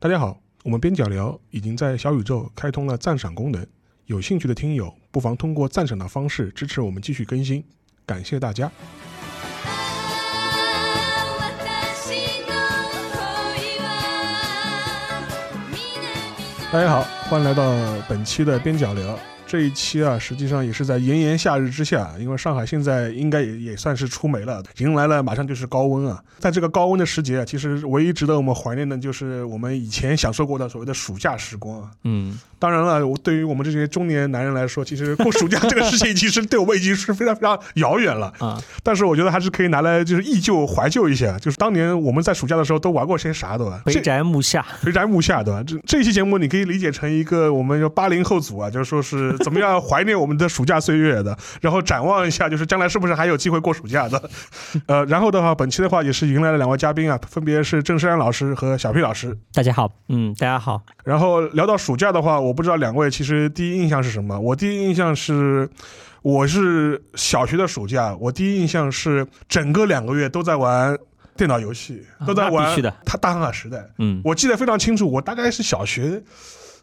大家好，我们边角聊已经在小宇宙开通了赞赏功能，有兴趣的听友不妨通过赞赏的方式支持我们继续更新，感谢大家。大家好，欢迎来到本期的边角聊。这一期啊，实际上也是在炎炎夏日之下，因为上海现在应该也也算是出梅了，迎来了马上就是高温啊。在这个高温的时节啊，其实唯一值得我们怀念的就是我们以前享受过的所谓的暑假时光啊。嗯，当然了，对于我们这些中年男人来说，其实过暑假这个事情，其实对我们已经是非常非常遥远了 啊。但是我觉得还是可以拿来就是忆旧怀旧一下，就是当年我们在暑假的时候都玩过些啥，对吧？肥宅木下，肥宅木下，对吧？这这期节目你可以理解成一个我们八零后组啊，就是说是怎么样怀念我们的暑假岁月的，然后展望一下，就是将来是不是还有机会过暑假的。呃，然后的话，本期的话也是迎来了两位嘉宾啊，分别是郑山老师和小 P 老师。大家好，嗯，大家好。然后聊到暑假的话，我不知道两位其实第一印象是什么？我第一印象是，我是小学的暑假，我第一印象是整个两个月都在玩电脑游戏，都在玩。他大航海时代，嗯，我记得非常清楚，我大概是小学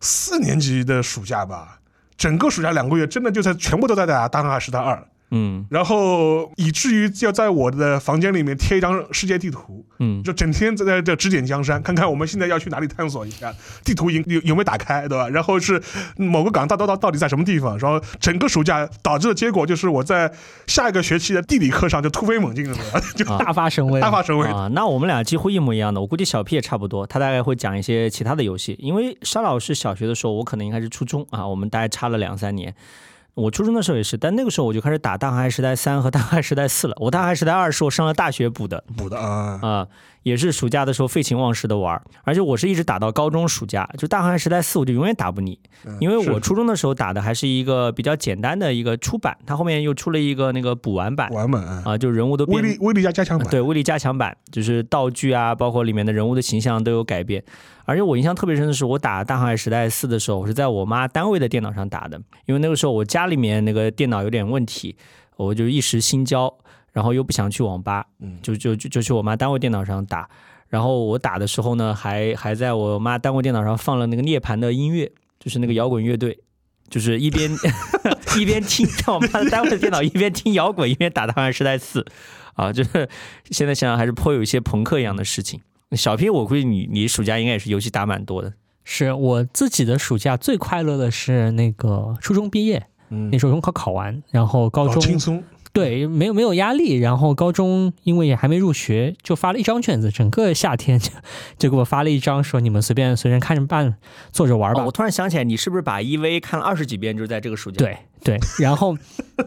四年级的暑假吧，整个暑假两个月，真的就在全部都在打大航海时代二。嗯，然后以至于要在我的房间里面贴一张世界地图，嗯，就整天在这指点江山，看看我们现在要去哪里探索一下，地图有有有没有打开，对吧？然后是某个港到到到到底在什么地方？然后整个暑假导致的结果就是我在下一个学期的地理课上就突飞猛进了，就 大发神威，大发神威啊！那我们俩几乎一模一样的，我估计小 P 也差不多，他大概会讲一些其他的游戏，因为沙老师小学的时候，我可能应该是初中啊，我们大概差了两三年。我初中的时候也是，但那个时候我就开始打《大航海时代三》和《大航海时代四》了。我《大航海时代二》是我上了大学补的，补的啊啊，也是暑假的时候废寝忘食的玩，而且我是一直打到高中暑假。就《大航海时代四》，我就永远打不腻，因为我初中的时候打的还是一个比较简单的一个初版，它后面又出了一个那个补完版，完版啊，就人物的威力威力加加强版，对威力加强版，就是道具啊，包括里面的人物的形象都有改变。而且我印象特别深的是，我打《大航海时代四》的时候，我是在我妈单位的电脑上打的，因为那个时候我家里面那个电脑有点问题，我就一时心焦，然后又不想去网吧，就就就就去我妈单位电脑上打。然后我打的时候呢，还还在我妈单位电脑上放了那个涅槃的音乐，就是那个摇滚乐队，就是一边 一边听在我妈的单位的电脑一边听摇滚一边打《大航海时代四》，啊，就是现在想想还是颇有一些朋克一样的事情。小 P，我估计你你暑假应该也是游戏打蛮多的。是我自己的暑假最快乐的是那个初中毕业，嗯，那时候中考考完，然后高中轻松，对，没有没有压力。然后高中因为也还没入学，就发了一张卷子，整个夏天就就给我发了一张，说你们随便随便看着办，做着玩吧。我突然想起来，你是不是把 EV 看了二十几遍？就是在这个暑假。对对，然后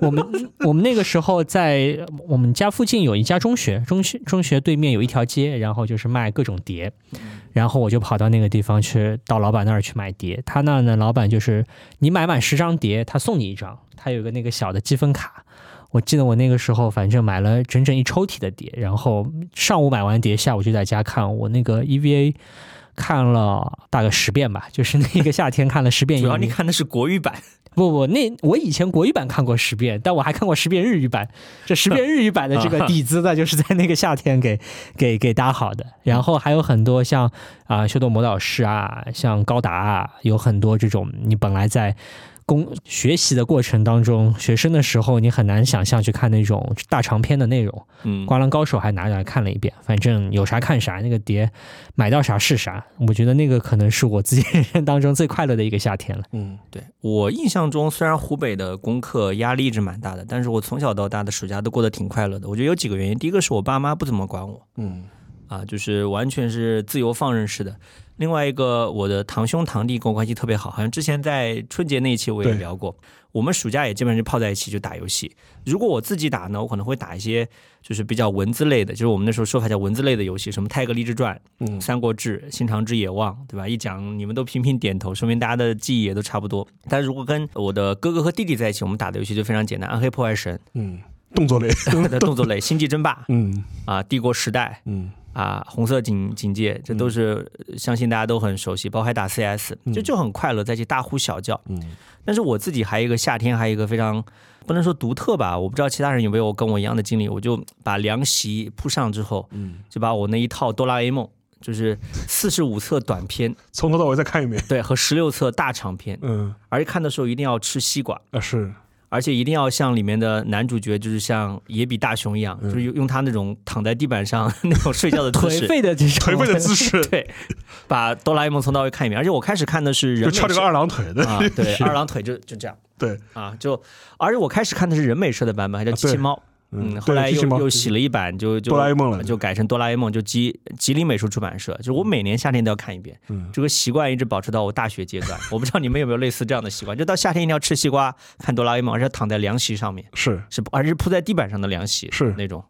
我们我们那个时候在我们家附近有一家中学，中学中学对面有一条街，然后就是卖各种碟，然后我就跑到那个地方去，到老板那儿去买碟。他那呢，老板就是你买满十张碟，他送你一张，他有个那个小的积分卡。我记得我那个时候反正买了整整一抽屉的碟，然后上午买完碟，下午就在家看我那个 EVA。看了大概十遍吧，就是那个夏天看了十遍。主要你看的是国语版，不不，那我以前国语版看过十遍，但我还看过十遍日语版。这十遍日语版的这个底子呢，就是在那个夏天给给给搭好的。然后还有很多像啊《修斗魔导师》啊，像高达啊，有很多这种你本来在。工学习的过程当中，学生的时候你很难想象去看那种大长篇的内容。嗯，灌篮高手还拿来看了一遍，反正有啥看啥，那个碟买到啥是啥。我觉得那个可能是我自己人生当中最快乐的一个夏天了。嗯，对我印象中，虽然湖北的功课压力一直蛮大的，但是我从小到大的暑假都过得挺快乐的。我觉得有几个原因，第一个是我爸妈不怎么管我，嗯，啊，就是完全是自由放任式的。另外一个，我的堂兄堂弟跟我关系特别好，好像之前在春节那一期我也聊过。我们暑假也基本上就泡在一起就打游戏。如果我自己打呢，我可能会打一些就是比较文字类的，就是我们那时候说法叫文字类的游戏，什么《泰格励志传》、《三国志》、《新长之野望》，对吧？一讲你们都频频点头，说明大家的记忆也都差不多。但如果跟我的哥哥和弟弟在一起，我们打的游戏就非常简单，《暗黑破坏神》，嗯，动作类，动作类，《星际争霸》，嗯，啊，《帝国时代》，嗯。啊，红色警警戒，这都是相信大家都很熟悉，包括还打 CS，就就很快乐，在一起大呼小叫。嗯，但是我自己还有一个夏天，还有一个非常不能说独特吧，我不知道其他人有没有跟我一样的经历，我就把凉席铺上之后，嗯，就把我那一套哆啦 A 梦。就是四十五册短篇，从头到尾再看一遍。对，和十六册大长篇，嗯，而且看的时候一定要吃西瓜，啊是，而且一定要像里面的男主角，就是像野比大雄一样，嗯。就是用用他那种躺在地板上那种睡觉的姿势。颓，废的这种。颓废的姿势，对，把哆啦 A 梦从头到尾看一遍。而且我开始看的是人美就翘着个二郎腿的。啊，对，二郎腿就就这样。对，啊，就而且我开始看的是人美社的版本，还叫机器猫。嗯，后来又又洗了一版，就就哆啦 A 梦了就改成哆啦 A 梦，就吉吉林美术出版社。就我每年夏天都要看一遍，嗯这个习惯一直保持到我大学阶段。我不知道你们有没有类似这样的习惯，就到夏天一定要吃西瓜，看哆啦 A 梦，而且躺在凉席上面，是是而是铺在地板上的凉席，是那种。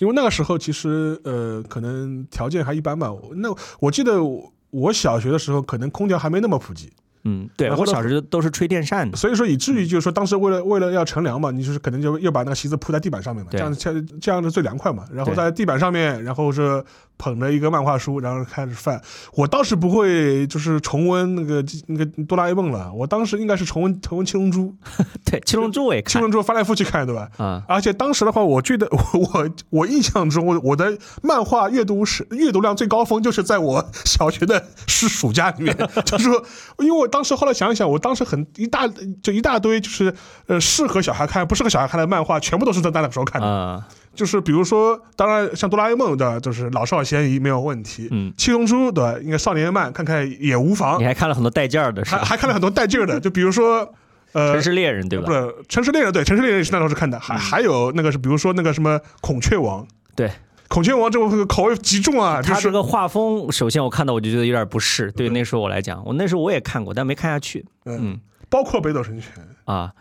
因为那个时候其实呃可能条件还一般吧。我那我记得我我小学的时候可能空调还没那么普及，嗯，对然后呢我小时候都是吹电扇的，所以说以至于就是说当时为了为了要乘凉嘛，你就是可能就又把那个席子铺在地板上面嘛，这样这样这样子最凉快嘛。然后在地板上面，然后是捧着一个漫画书，然后开始翻。我倒是不会就是重温那个那个哆啦 A 梦了，我当时应该是重温重温七龙珠，对，七龙珠我也看七龙珠翻来覆去看，对吧？啊，而且当时的话，我记得我我我印象中，我我的漫画阅读是阅读量最高峰，就是在我小学的是暑假里面，就是说，因为我当时后来想一想，我当时很一大就一大堆就是呃适合小孩看，不适合小孩看的漫画，全部都是在那个时候看的。啊，就是比如说，当然像哆啦 A 梦的，就是老少咸宜没有问题。嗯，七龙珠对，应该少年漫看看也无妨你。还看了很多带劲儿的，是？还还看了很多带劲儿的，就比如说呃城市猎人对吧？不是《城市猎人》对，《城市猎人》是那时候是看的，还还有那个是，比如说那个什么《孔雀王》，对，《孔雀王》这个口味极重啊，就是他这个画风，首先我看到我就觉得有点不适。对那时候我来讲，我那时候我也看过，但没看下去。嗯，嗯包括《北斗神拳》，啊，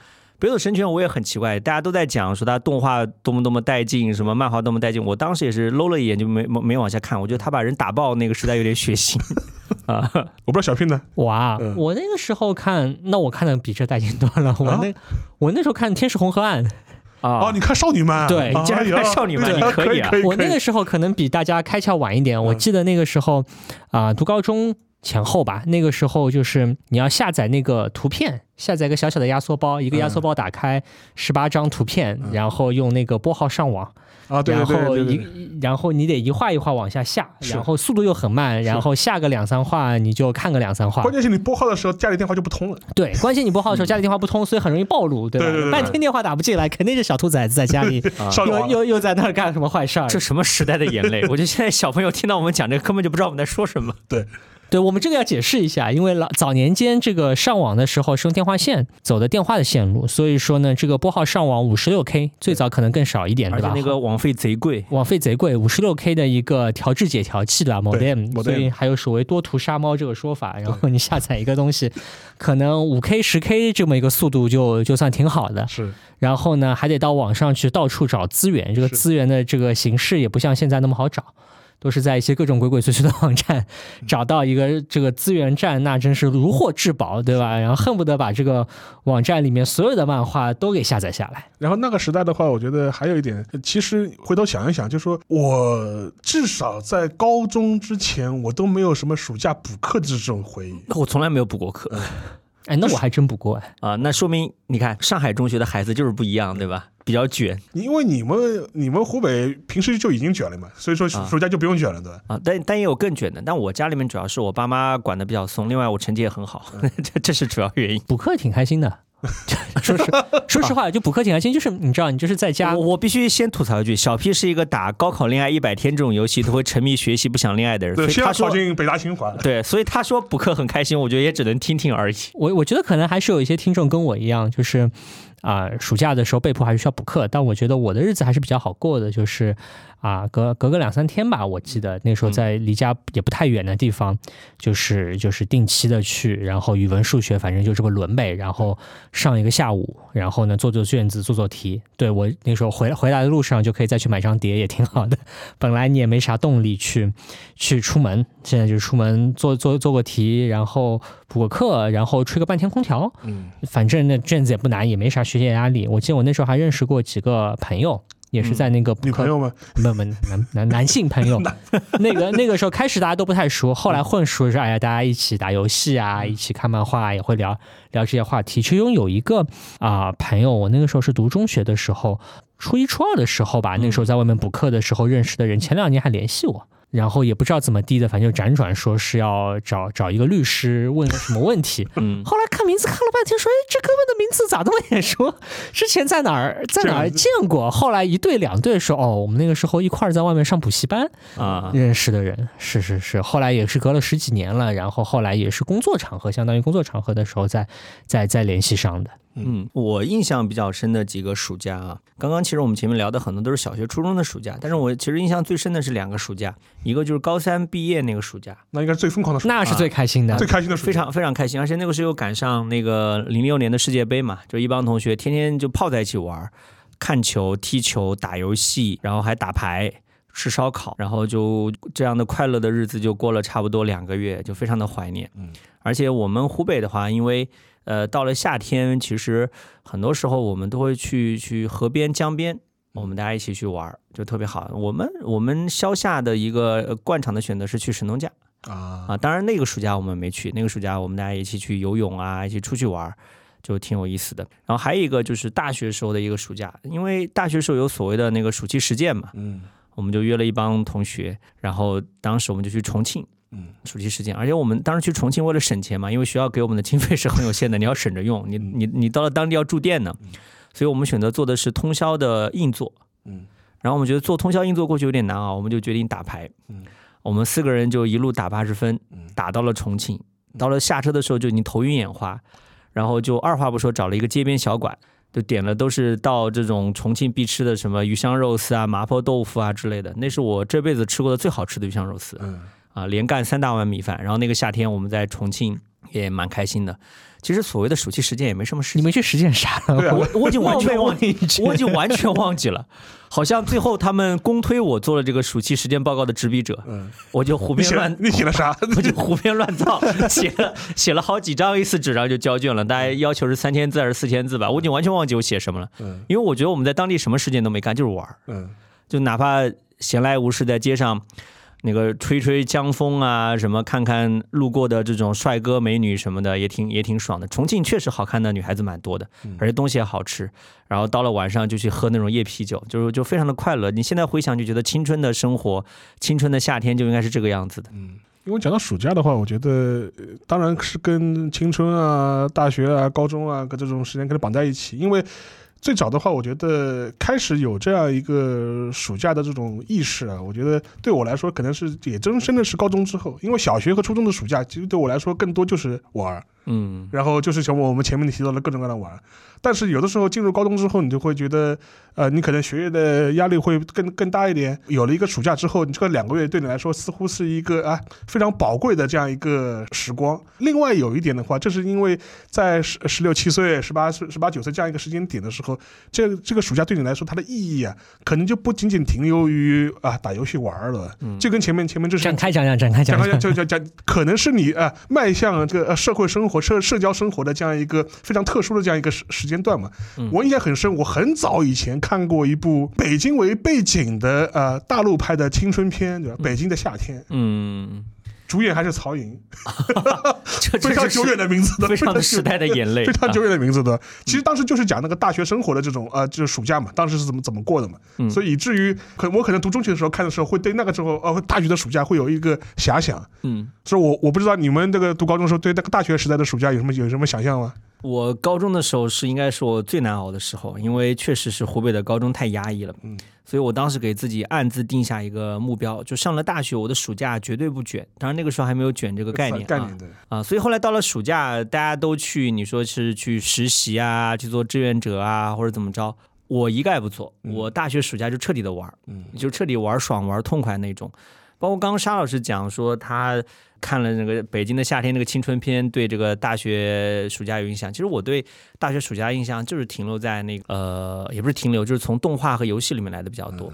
北斗神拳我也很奇怪，大家都在讲说它动画多么多么带劲，什么漫画多么带劲，我当时也是搂了一眼就没没没往下看。我觉得他把人打爆那个实在有点血腥 啊。我不知道小 P 呢，哇，嗯我那个时候看，那我看的比这带劲多了。我啊那、我那时候看《天使红河岸》，啊哦，你看少女漫，对哎你竟然看少女漫对你可以啊我那个时候可能比大家开窍晚一点。我嗯记得那个时候啊、读高中前后吧，那个时候就是你要下载那个图片，下载一个小小的压缩包，一个压缩包打开十八张图片，嗯然后用那个拨号上网，啊，对对然后一然后你得一画一画往下下，然后速度又很慢，然后下个两三画你就看个两三画关。键是你拨号的时候家里电话就不通了，对，关键你拨号的时候家里电话不通，所以很容易暴露，对吧？对对对对半天电话打不进来，肯定是小兔崽子在家里啊 又又又在那儿干什么坏事儿。这什么时代的眼泪？我觉得现在小朋友听到我们讲这个，根本就不知道我们在说什么。对我们这个要解释一下，因为老早年间这个上网的时候是用电话线走的电话的线路，所以说呢，这个拨号上网五十六 K，最早可能更少一点，对吧？而且那个网费贼贵，网费贼贵，五十六 K 的一个调制解调器对吧？modem，modem 所以还有所谓多图杀猫这个说法。然后 你下载一个东西，可能五 K、十 K 这么一个速度就就算挺好的。是然后呢，还得到网上去到处找资源，这个资源的这个形式也不像现在那么好找。都是在一些各种鬼鬼祟祟的网站嗯找到一个这个资源站，那真是如获至宝，对吧？然后恨不得把这个网站里面所有的漫画都给下载下来。然后那个时代的话，我觉得还有一点，其实回头想一想，就说我至少在高中之前，我都没有什么暑假补课的这种回忆。我从来没有补过课哎，那我还真不过哎。啊，那说明你看上海中学的孩子就是不一样，对吧？比较卷因为你们你们湖北平时就已经卷了嘛，所以说暑假就不用卷了，对吧？啊，但但也有更卷的。但我家里面主要是我爸妈管的比较松，另外我成绩也很好，这这是主要原因。补课挺开心的，说实说实话，就补课挺开心，就是你知道，你就是在家我我必须先吐槽一句，小 P 是一个打高考恋爱一百天这种游戏都会沉迷学习不想恋爱的人，所对，先要以他说考进北大清华。对，所以他说补课很开心，我觉得也只能听听而已。我我觉得可能还是有一些听众跟我一样，就是啊、暑假的时候被迫还是需要补课，但我觉得我的日子还是比较好过的，就是啊、隔隔个两三天吧，我记得那时候在离家也不太远的地方，就是就是定期的去，然后语文、数学反正就这么轮呗，然后上一个下午，然后呢做做卷子、做做题。对我那时候回回来的路上就可以再去买张碟，也挺好的。本来你也没啥动力去去出门，现在就出门做做做个题，然后补个课，然后吹个半天空调，嗯，反正那卷子也不难，也没啥学业压力。我记得我那时候还认识过几个朋友。也是在那个女朋友吗？没有没有男男男性朋友，那个那个时候开始大家都不太熟，后来混熟是哎呀，大家一起打游戏啊，一起看漫画，也会聊聊这些话题。其中有一个啊、朋友，我那个时候是读中学的时候，初一初二的时候吧，那个时候在外面补课的时候认识的人，前两年还联系我。然后也不知道怎么地的，反正就辗转说是要找找一个律师问个什么问题。嗯，后来看名字看了半天，说：“哎，这哥们的名字咋这么眼熟？之前在哪儿在哪儿见过？”后来一对两对说：“哦，我们那个时候一块儿在外面上补习班啊，认识的人。”是是是，后来也是隔了十几年了，然后后来也是工作场合，相当于工作场合的时候再再再联系上的。嗯，我印象比较深的几个暑假啊，刚刚其实我们前面聊的很多都是小学、初中的暑假，但是我其实印象最深的是两个暑假，一个就是高三毕业那个暑假，那应该是最疯狂的暑假，那是最开心的，最开心的暑假，非常非常开心，而且那个时候又赶上那个零六年的世界杯嘛，就一帮同学天天就泡在一起玩，看球、踢球、打游戏，然后还打牌、吃烧烤，然后就这样的快乐的日子就过了差不多两个月，就非常的怀念。嗯，而且我们湖北的话，因为呃，到了夏天，其实很多时候我们都会去去河边、江边，我们大家一起去玩，就特别好。我们我们消夏的一个惯常的选择是去神农架啊啊，当然那个暑假我们没去，那个暑假我们大家一起去游泳啊，一起出去玩，就挺有意思的。然后还有一个就是大学时候的一个暑假，因为大学时候有所谓的那个暑期实践嘛，嗯，我们就约了一帮同学，然后当时我们就去重庆。嗯，暑期时间，而且我们当时去重庆为了省钱嘛，因为学校给我们的经费是很有限的，你要省着用，你你你到了当地要住店呢，所以我们选择做的是通宵的硬座，嗯，然后我们觉得做通宵硬座过去有点难啊，我们就决定打牌，嗯，我们四个人就一路打八十分嗯，打到了重庆，到了下车的时候就已经头晕眼花，然后就二话不说找了一个街边小馆。就点了都是到这种重庆必吃的什么鱼香肉丝啊、麻婆豆腐啊之类的，那是我这辈子吃过的最好吃的鱼香肉丝。嗯。啊，连干三大碗米饭，然后那个夏天我们在重庆也蛮开心的。其实所谓的暑期实践也没什么事，你们去实践啥了？对啊我我已经完全忘记，我已经完全忘记了。好像最后他们公推我做了这个暑期实践报告的执笔者，嗯，我就胡编乱，你写了啥？我就胡编乱造，写了 写了好几张 A 四纸，然后就交卷了，大家要求是三千字还是四千字吧，我已经完全忘记我写什么了。嗯因为我觉得我们在当地什么实践都没干，就是玩儿。嗯就哪怕闲来无事在街上那个吹吹江风啊，什么看看路过的这种帅哥美女什么的，也挺也挺爽的。重庆确实好看的女孩子蛮多的，而且东西也好吃。然后到了晚上就去喝那种夜啤酒，就是就非常的快乐。你现在回想就觉得青春的生活，青春的夏天就应该是这个样子的。嗯。因为讲到暑假的话，我觉得呃当然是跟青春啊、大学啊、高中啊跟这种时间跟它绑在一起。因为最早的话，我觉得开始有这样一个暑假的这种意识啊，我觉得对我来说可能是也真真的是高中之后，因为小学和初中的暑假其实对我来说更多就是玩儿，嗯然后就是像我们前面提到的各种各样的玩儿。但是有的时候进入高中之后，你就会觉得，呃，你可能学业的压力会更更大一点。有了一个暑假之后，你这个两个月对你来说似乎是一个啊非常宝贵的这样一个时光。另外有一点的话，这是因为在十十六七岁、十八岁、十八九岁这样一个时间点的时候，这这个暑假对你来说它的意义啊，可能就不仅仅停留于啊打游戏玩了。嗯就跟前面前面这是展开讲讲，展开讲讲讲讲。讲讲讲，可能是你啊、呃迈向这个呃社会生活、社社交生活的这样一个非常特殊的这样一个时时间段嘛。嗯我印象很深，我很早以前看过一部北京为背景的呃大陆拍的青春片，对吧？北京的夏天，嗯，主演还是曹颖，非常久远的名字的，非常的时代的眼泪，非常久啊远的名字的。其实当时就是讲那个大学生活的这种呃，就是暑假嘛，当时是怎么怎么过的嘛。嗯所以以至于可我可能读中学的时候看的时候，会对那个时候呃大学的暑假会有一个遐想。嗯。所以我我不知道你们这个读高中的时候对那个大学时代的暑假有什么有什么想象吗？我高中的时候是应该是我最难熬的时候，因为确实是湖北的高中太压抑了，嗯，所以我当时给自己暗自定下一个目标，就上了大学，我的暑假绝对不卷。当然那个时候还没有卷这个概念啊概念对，啊，所以后来到了暑假，大家都去，你说是去实习啊，去做志愿者啊，或者怎么着，我一概不做，嗯我大学暑假就彻底的玩，嗯就彻底玩爽玩痛快那种。包括刚刚沙老师讲说他看了那个北京的夏天那个青春片，对这个大学暑假有印象。其实我对大学暑假印象就是停留在那个呃，也不是停留，就是从动画和游戏里面来的比较多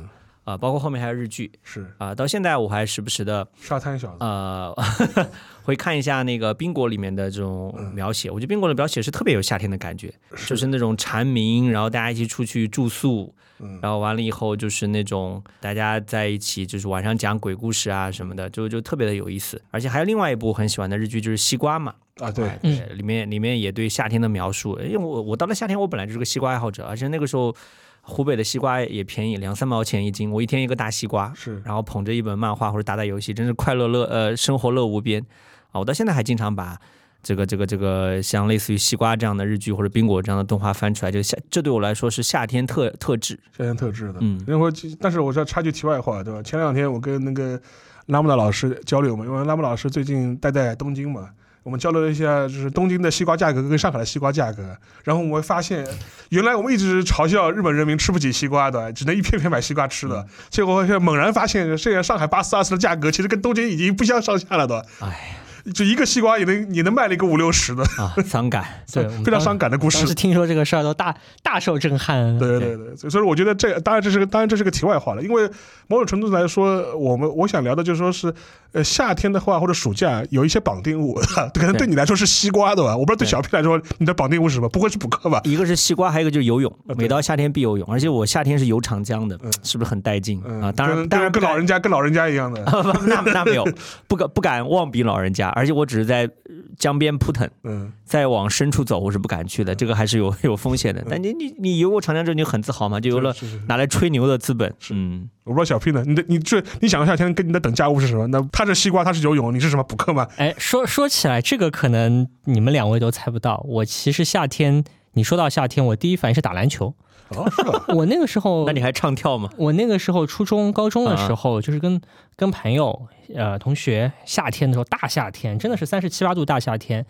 啊、包括后面还有日剧是啊、到现在我还时不时的沙滩小子，呃 会看一下那个冰果里面的这种描写，我觉得冰果的描写是特别有夏天的感觉，就是那种蝉鸣，然后大家一起出去住宿，嗯然后完了以后就是那种大家在一起，就是晚上讲鬼故事啊什么的，就就特别的有意思。而且还有另外一部很喜欢的日剧，就是《西瓜》嘛，啊对哎，对，里面里面也对夏天的描述。因为我我到了夏天，我本来就是个西瓜爱好者，而且那个时候。湖北的西瓜也便宜，两三毛钱一斤，我一天一个大西瓜，是然后捧着一本漫画或者打打游戏，真是快乐乐呃生活乐无边啊！我到现在还经常把这个这个这个像类似于西瓜这样的日剧或者冰果这样的动画翻出来，就夏这对我来说是夏天特特质。夏天特质的。嗯因为但是我这插句题外话，对吧？前两天我跟那个拉姆达老师交流嘛，因为拉姆老师最近待在东京嘛。我们交流了一下，就是东京的西瓜价格跟上海的西瓜价格，然后我会发现，原来我们一直嘲笑日本人民吃不起西瓜的，只能一片片买西瓜吃的，结果却猛然发现，现在上海八四二四的价格其实跟东京已经不相上下了的，哎就一个西瓜也能也能卖了一个五六十的，啊，伤感。对，非常伤感的故事当时。听说这个事儿都大大受震撼。对对对，所以我觉得这当然这是个当然这是个题外话了，因为某种程度来说，我们我想聊的就是说是，呃，夏天的话或者暑假有一些绑定物，可能对你来说是西瓜对吧？我不知道对对小 P 来说你的绑定物是什么，不会是补课吧？一个是西瓜，还有一个就是游泳。每到夏天必游泳，而且我夏天是游长江的嗯，是不是很带劲嗯啊？当然，当然跟跟老人家跟老人家一样的，那那没有，不敢不敢妄比老人家，而且我只是在呃江边扑腾，嗯，再往深处走我是不敢去的，这个还是有 有风险的。但你你你游过长江之后，你就很自豪嘛，就有了拿来吹牛的资本。嗯，我不知道小 P 呢，你的你这你想夏天跟你的等价物是什么？那他是西瓜，他是游泳，你是什么补课吗？哎，说说起来，这个可能你们两位都猜不到。我其实夏天，你说到夏天，我第一反应是打篮球。哦，是吧？我那个时候，那你还唱跳吗？我那个时候初中、高中的时啊候，就是跟跟朋友、呃同学，夏天的时候，大夏天，真的是三十七八度大夏天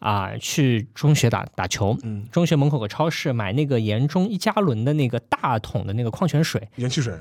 啊、去中学打打球。嗯，中学门口有个超市买那个盐中一加仑的那个大桶的那个矿泉水，盐汽水，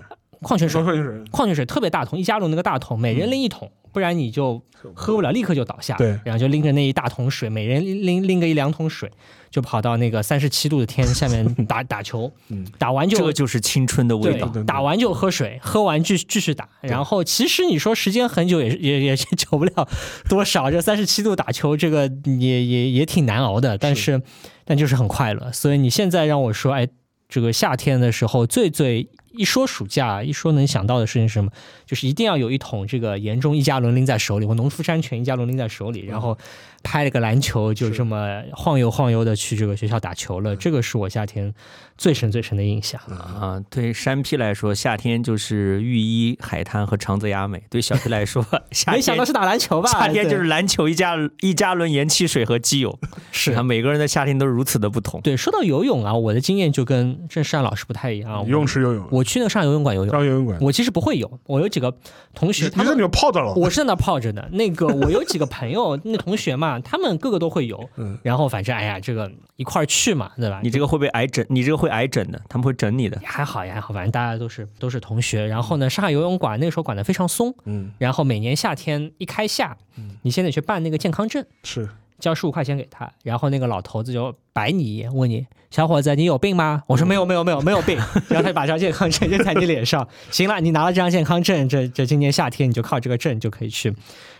矿泉水双，矿水，矿泉水特别大桶，一加仑那个大桶，每人拎一桶，不然你就喝不了，立刻就倒下。对然后就拎着那一大桶水，每人拎拎个一两桶水，就跑到那个三十七度的天下面 打打球，嗯打完就这个就是青春的味道。打完就喝水，喝完继续继续打。然后其实你说时间很久也是也也也久不了多少，这三十七度打球这个也也也挺难熬的，但是但就是很快乐。所以你现在让我说，哎，这个夏天的时候最最。一说暑假，一说能想到的事情是什么？就是一定要有一桶这个盐中一加仑拎在手里，或农夫山泉一加仑拎在手里，然后拍了个篮球，就这么晃悠晃悠的去这个学校打球了。这个是我夏天最深最深的印象。啊，对山 P 来说，夏天就是浴衣、海滩和长泽雅美；对小 P 来说，夏天没想到是打篮球吧？夏天就是篮球、一加一加仑盐汽水和基友。是啊每个人的夏天都是如此的不同。对，说到游泳啊，我的经验就跟郑山老师不太一样。游泳池游泳，我，去那个上游泳馆游泳，上游泳馆，我其实不会游，我有几个同学，他们你在里面泡着了，我是在那泡着的。那个我有几个朋友，那同学嘛，他们个个都会有。嗯然后反正哎呀，这个一块儿去嘛，对吧？你这个会被挨整，你这个会挨整的，他们会整你的。还好呀还好，反正大家都是都是同学。然后呢，上海游泳馆那个时候管得非常松，嗯，然后每年夏天一开夏，你先得去办那个健康证。是，交十五块钱给他，然后那个老头子就白你一眼，问你小伙子你有病吗？我说没有没有没有没有病，然后他就把这张健康证就在你脸上，行了，你拿了这张健康证，这这今年夏天你就靠这个证就可以去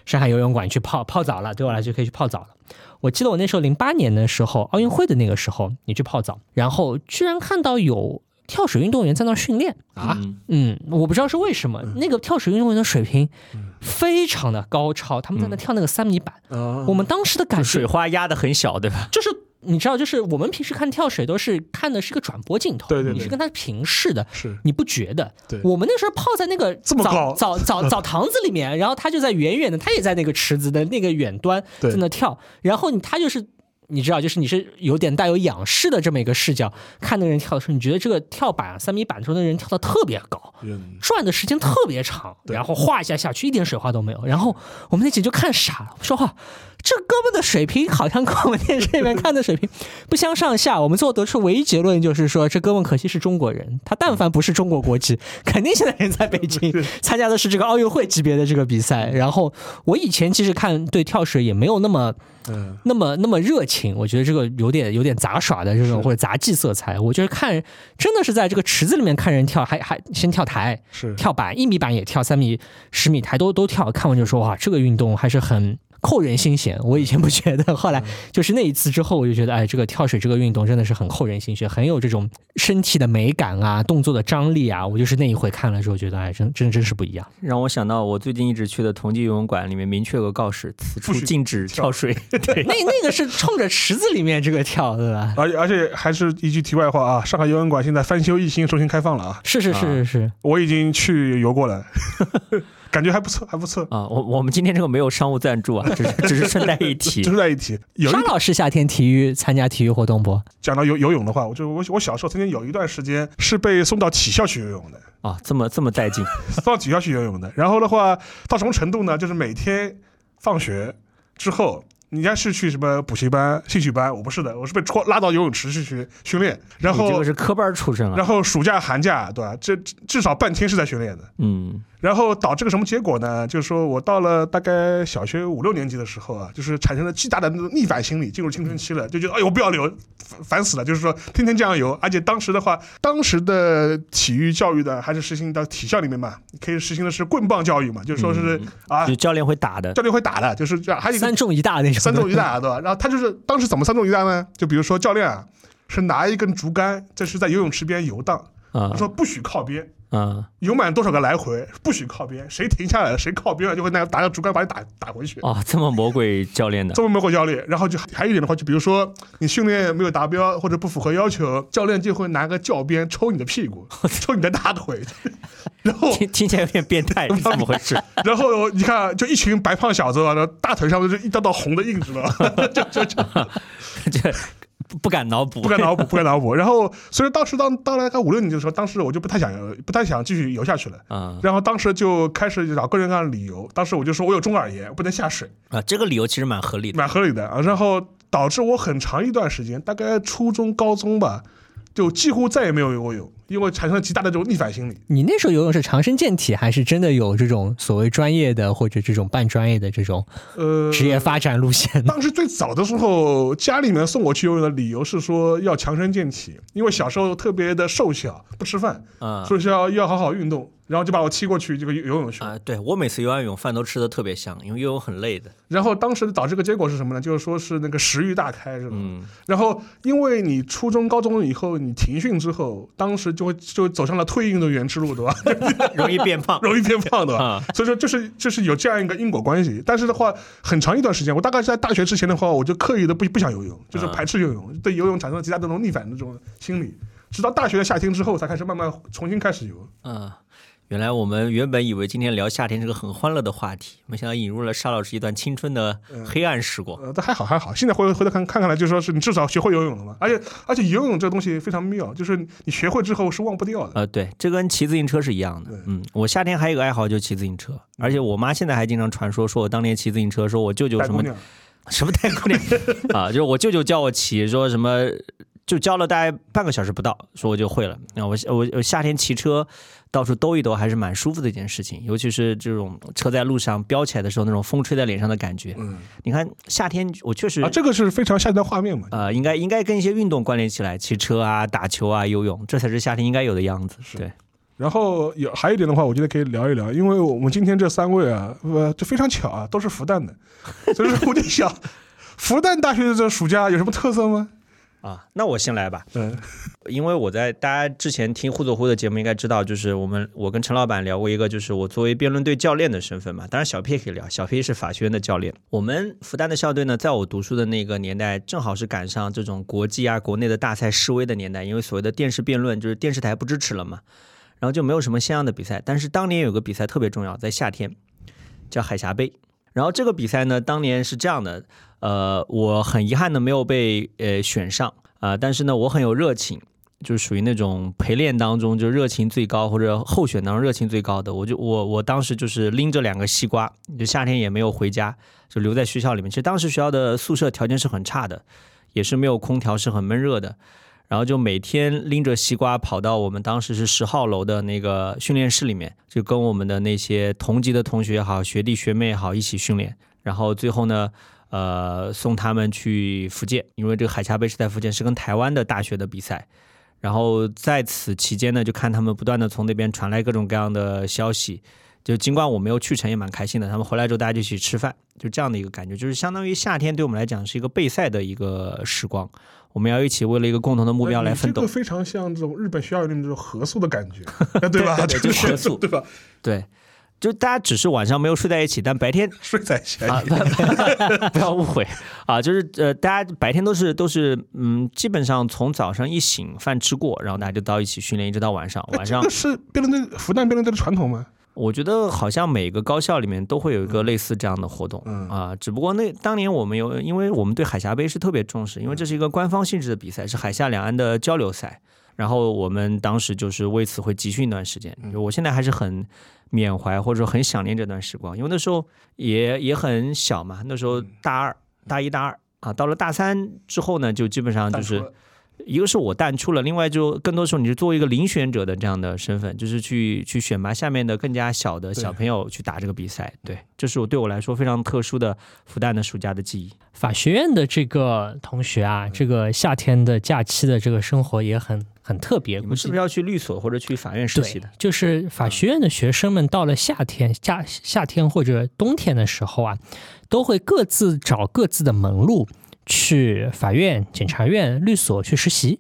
上海游泳馆去泡泡澡了，对我来说可以去泡澡了。我记得我那时候零八年的时候，奥运会的那个时候，你去泡澡，然后居然看到有跳水运动员在那儿训练。啊？嗯嗯，我不知道是为什么，那个跳水运动员的水平非常的高超，他们在那跳那个三米板，啊我们当时的感就觉水花压得很小，对吧？就是你知道，就是我们平时看跳水都是看的是个转播镜头，对对对你是跟他平视的，是，你不觉得？对。我们那时候泡在那个澡这么高。澡澡 澡堂子里面，然后他就在远远的，他也在那个池子的那个远端在那跳，然后你他就是。你知道，就是你是有点带有仰视的这么一个视角看那个人跳的时候，你觉得这个跳板啊三米板的时候，那人跳的特别高，嗯转的时间特别长，然后哗一下下去，一点水花都没有。然后我们那姐就看傻了，说话，这哥们的水平好像跟我们电视里面看的水平不相上下。我们最后得出唯一结论就是说，这哥们可惜是中国人，他但凡不是中国国籍，肯定现在人在北京参加的是这个奥运会级别的这个比赛。然后我以前其实看对跳水也没有那么嗯，那么那么热情，我觉得这个有点有点杂耍的这种或者杂技色彩。我觉得看真的是在这个池子里面看人跳，还还先跳台。是，跳板，一米板也跳，三米、十米台都都跳。看完就说哇，这个运动还是很扣人心弦。我以前不觉得，后来就是那一次之后，我就觉得，哎，这个跳水这个运动真的是很扣人心弦，很有这种身体的美感啊，动作的张力啊。我就是那一回看了之后，觉得，哎，真真真是不一样。让我想到我最近一直去的同济游泳馆里面明确有个告示，此处禁止跳水。对，那那个是冲着池子里面这个跳，对吧？而而且还是一句题外话啊，上海游泳馆现在翻修一新，重新开放了啊，是是是是是，我已经去游过了，感觉还不错，还不错。啊，我我们今天这个没有商务赞助啊，只是只是 顺带一提 顺带一提。有一沙老师夏天体育参加体育活动不？讲到游游泳的话，我就我我小时候曾经有一段时间是被送到体校去游泳的，啊，这么这么带劲 送到体校去游泳的。然后的话，到什么程度呢？就是每天放学之后，人家是去什么补习班、兴趣班，我不是的，我是被戳拉到游泳池去去训练。然后这后个是科班出身啊。然后暑假、寒假，对吧？这至至少半天是在训练的。嗯，然后导致个什么结果呢？就是说我到了大概小学五六年级的时候啊，就是产生了巨大的那种逆反心理，进入青春期了，就觉得哎呦我不要留，烦烦死了。就是说天天这样游，而且当时的话，当时的体育教育的还是实行到体校里面嘛，可以实行的是棍棒教育嘛，就是说是、啊就，教练会打的。教练会打的，就是这样。还有三重一大那种。三重一大，对吧？然后他就是当时怎么三重一大呢？就比如说教练啊，是拿一根竹竿，这是在游泳池边游荡，啊他说不许靠边。啊。游满多少个来回，不许靠边，谁停下来了，谁靠边了，就会拿拿个竹竿把你打打回去。哦，这么魔鬼教练的。这么魔鬼教练，然后就还有一点的话，就比如说你训练没有达标或者不符合要求，教练就会拿个教鞭抽你的屁股，抽你的大腿，然后听听起来有点变态，是 怎么回事？然后你看，就一群白胖小子啊，然后大腿上面就一道道红的印子了，就就就。这不不敢脑补，不敢脑补，不敢脑补。然后，所以当时当到了大概五六年级的时候，当时我就不太想不太想继续游下去了。啊然后当时就开始找各种各样的理由。当时我就说我有中耳炎，不能下水，啊，这个理由其实蛮合理的。蛮合理的啊。然后导致我很长一段时间，大概初中、高中吧，就几乎再也没有游过泳，因为产生了极大的这种逆反心理。你那时候游泳是强身健体，还是真的有这种所谓专业的或者这种半专业的这种呃，职业发展路线呢？当时最早的时候，家里面送我去游泳的理由是说要强身健体，因为小时候特别的瘦小，不吃饭，嗯所以说要要好好运动，然后就把我踢过去这个游游泳去。啊，对我每次游完泳饭都吃的特别香，因为游泳很累的。然后当时导致个结果是什么呢？就是说是那个食欲大开，是吧。嗯然后因为你初中、高中以后你停训之后，当时就会就走上了退役运动员之路，对吧？容易变胖容易变胖，对吧？啊所以说就是就是有这样一个因果关系。但是的话，很长一段时间，我大概是在大学之前的话，我就刻意的不不想游泳，就是排斥游泳，对游泳产生了极大的那种逆反的这种心理。直到大学的夏天之后，才开始慢慢重新开始游。啊。原来我们原本以为今天聊夏天是个很欢乐的话题，没想到引入了沙老师一段青春的黑暗时光。呃，但还好还好，现在回回头看看看来，就说是你至少学会游泳了嘛。而且而且游泳这个东西非常妙，就是你学会之后是忘不掉的。呃，对，这跟骑自行车是一样的。嗯，我夏天还有一个爱好就是骑自行车，而且我妈现在还经常传说，说我当年骑自行车，说我舅舅什么什么带姑娘 啊，就是我舅舅教我骑，说什么就教了大概半个小时不到，说我就会了。那我我我夏天骑车到处兜一兜，还是蛮舒服的一件事情，尤其是这种车在路上飙起来的时候，那种风吹在脸上的感觉。嗯你看夏天我确实啊，这个是非常夏天的画面嘛。呃，应该应该跟一些运动关联起来，骑车啊、打球啊、游泳，这才是夏天应该有的样子。对，然后有还有一点的话，我觉得可以聊一聊，因为我们今天这三位啊，呃，就非常巧啊，都是复旦的，所以说我就想，复旦大学的这暑假有什么特色吗？啊，那我先来吧，嗯因为我在大家之前听互走互的节目应该知道，就是我们我跟陈老板聊过一个，就是我作为辩论队教练的身份嘛。当然小 P 也可以聊，小 P 是法学院的教练。我们复旦的校队呢，在我读书的那个年代，正好是赶上这种国际啊、国内的大赛示威的年代，因为所谓的电视辩论就是电视台不支持了嘛，然后就没有什么像样的比赛。但是当年有个比赛特别重要，在夏天，叫海峡杯。然后这个比赛呢，当年是这样的，呃，我很遗憾的没有被呃选上啊、但是呢，我很有热情，就属于那种陪练当中就热情最高或者候选当中热情最高的。我就我我当时就是拎着两个西瓜，就夏天也没有回家，就留在学校里面。其实当时学校的宿舍条件是很差的，也是没有空调，是很闷热的。然后就每天拎着西瓜跑到我们当时是十号楼的那个训练室里面，就跟我们的那些同级的同学也好、学弟学妹也好一起训练。然后最后呢，呃，送他们去福建，因为这个海峡杯是在福建，是跟台湾的大学的比赛。然后在此期间呢，就看他们不断的从那边传来各种各样的消息，就尽管我没有去成，也蛮开心的。他们回来之后，大家就一起吃饭，就这样的一个感觉，就是相当于夏天对我们来讲是一个备赛的一个时光，我们要一起为了一个共同的目标来奋斗这个。非常像这种日本学校里面这种合宿的感觉，对吧？对对 就是合宿 对吧？对，就大家只是晚上没有睡在一起，但白天睡在一起，啊，不要误会啊，就是呃，大家白天都是都是嗯，基本上从早上一醒饭吃过，然后大家就到一起训练，一直到晚上。晚上这个是辩论队复旦辩论队的传统吗？我觉得好像每个高校里面都会有一个类似这样的活动，嗯。啊，只不过那当年我们有，因为我们对海峡杯是特别重视，因为这是一个官方性质的比赛，是海峡两岸的交流赛。然后我们当时就是为此会集训一段时间，就我现在还是很缅怀或者说很想念这段时光，因为那时候也也很小嘛，那时候大二、大一、大二。啊，到了大三之后呢，就基本上就是一个是我淡出了，另外就更多时候你是作为一个遴选者的这样的身份，就是去去选拔下面的更加小的小朋友去打这个比赛。对，这是我对我来说非常特殊的复旦的暑假的记忆。法学院的这个同学啊，这个夏天的假期的这个生活也很很特别。你们是不是要去律所或者去法院实习的？，就是法学院的学生们到了夏天、夏夏天或者冬天的时候啊，都会各自找各自的门路，去法院、检察院、律所去实习。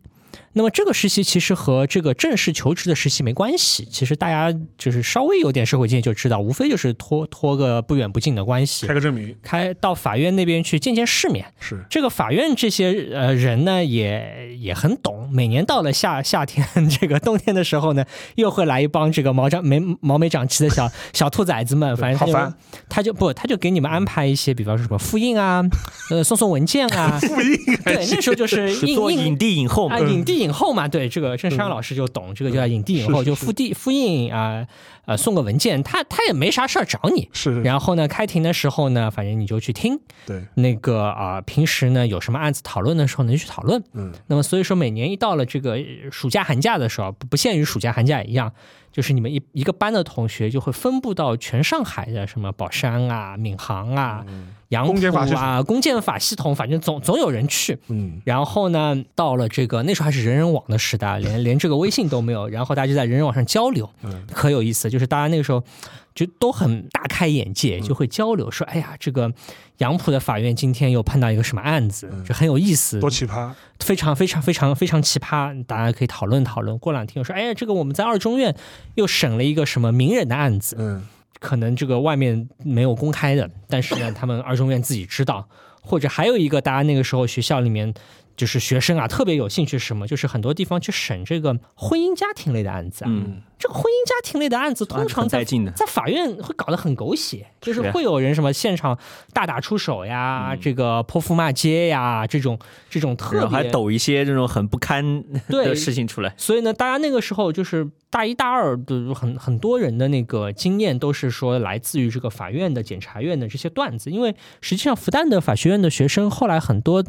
那么这个实习其实和这个正式求职的实习没关系，其实大家就是稍微有点社会经验就知道，无非就是托托个不远不近的关系开，个证明开到法院那边去见见世面。是这个法院这些呃人呢，也也很懂。每年到了夏夏天，这个冬天的时候呢，又会来一帮这个毛长没毛没长齐的小小兔崽子们，反正他就好烦他就不他就给你们安排一些，比方说什么复印啊，呃送送文件啊，复印还对，那时候就是是印印影帝影后嘛啊，？影帝影后嘛，对，这个郑山老师就懂，这个叫影帝影后，就复地复印啊，呃，送个文件，他他也没啥事儿找你。是然后呢，开庭的时候呢，反正你就去听对，那个啊、平时呢有什么案子讨论的时候呢就去讨论。嗯，那么所以说，每年一到了这个呃暑假寒假的时候，不不限于暑假寒假也一样，就是你们一一个班的同学就会分布到全上海的什么宝山啊、闵行啊、杨浦啊、公检法系统，反正总总有人去。嗯，然后呢，到了这个那时候还是人人网的时代，连连这个微信都没有，然后大家就在人人网上交流，嗯可有意思。就是大家那个时候就都很大开眼界，嗯就会交流说，哎呀，这个杨浦的法院今天又碰到一个什么案子，就很有意思，嗯多奇葩，非常非常非常非常奇葩，大家可以讨论讨论。过两天又说，哎呀，这个我们在二中院又审了一个什么名人的案子，嗯，可能这个外面没有公开的，但是呢，他们二中院自己知道。或者还有一个，大家那个时候学校里面就是学生啊，特别有兴趣什么？就是很多地方去审这个婚姻家庭类的案子啊。嗯，这个婚姻家庭类的案子，通常在在法院会搞得很狗血，就是会有人什么现场大打出手呀，这个泼妇骂街呀，这种这种特别还别抖一些这种很不堪的事情出来。所以呢，大家那个时候就是大一、大二的很很多人的那个经验都是说来自于这个法院的、检察院的这些段子，因为实际上复旦的法学院的学生后来很多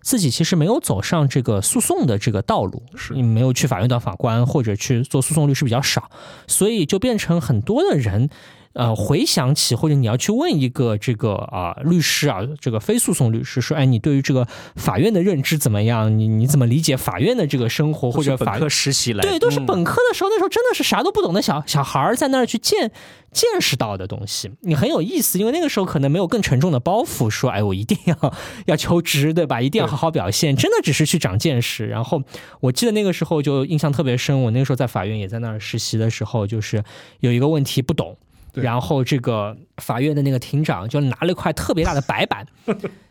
自己其实没有走上这个诉讼的这个道路，是。你没有去法院当法官或者去做诉讼律师比较少，所以就变成很多的人。呃，回想起或者你要去问一个这个啊、律师啊，这个非诉讼律师说，哎，你对于这个法院的认知怎么样？你你怎么理解法院的这个生活或者法本科实习来，对，都是本科的时候，那时候真的是啥都不懂的小小孩儿在那儿去见见识到的东西，你很有意思，因为那个时候可能没有更沉重的包袱，说哎，我一定要要求职，对吧？一定要好好表现，真的只是去长见识。然后我记得那个时候就印象特别深，我那个时候在法院也在那儿实习的时候，就是有一个问题不懂。然后这个法院的那个庭长就拿了一块特别大的白板，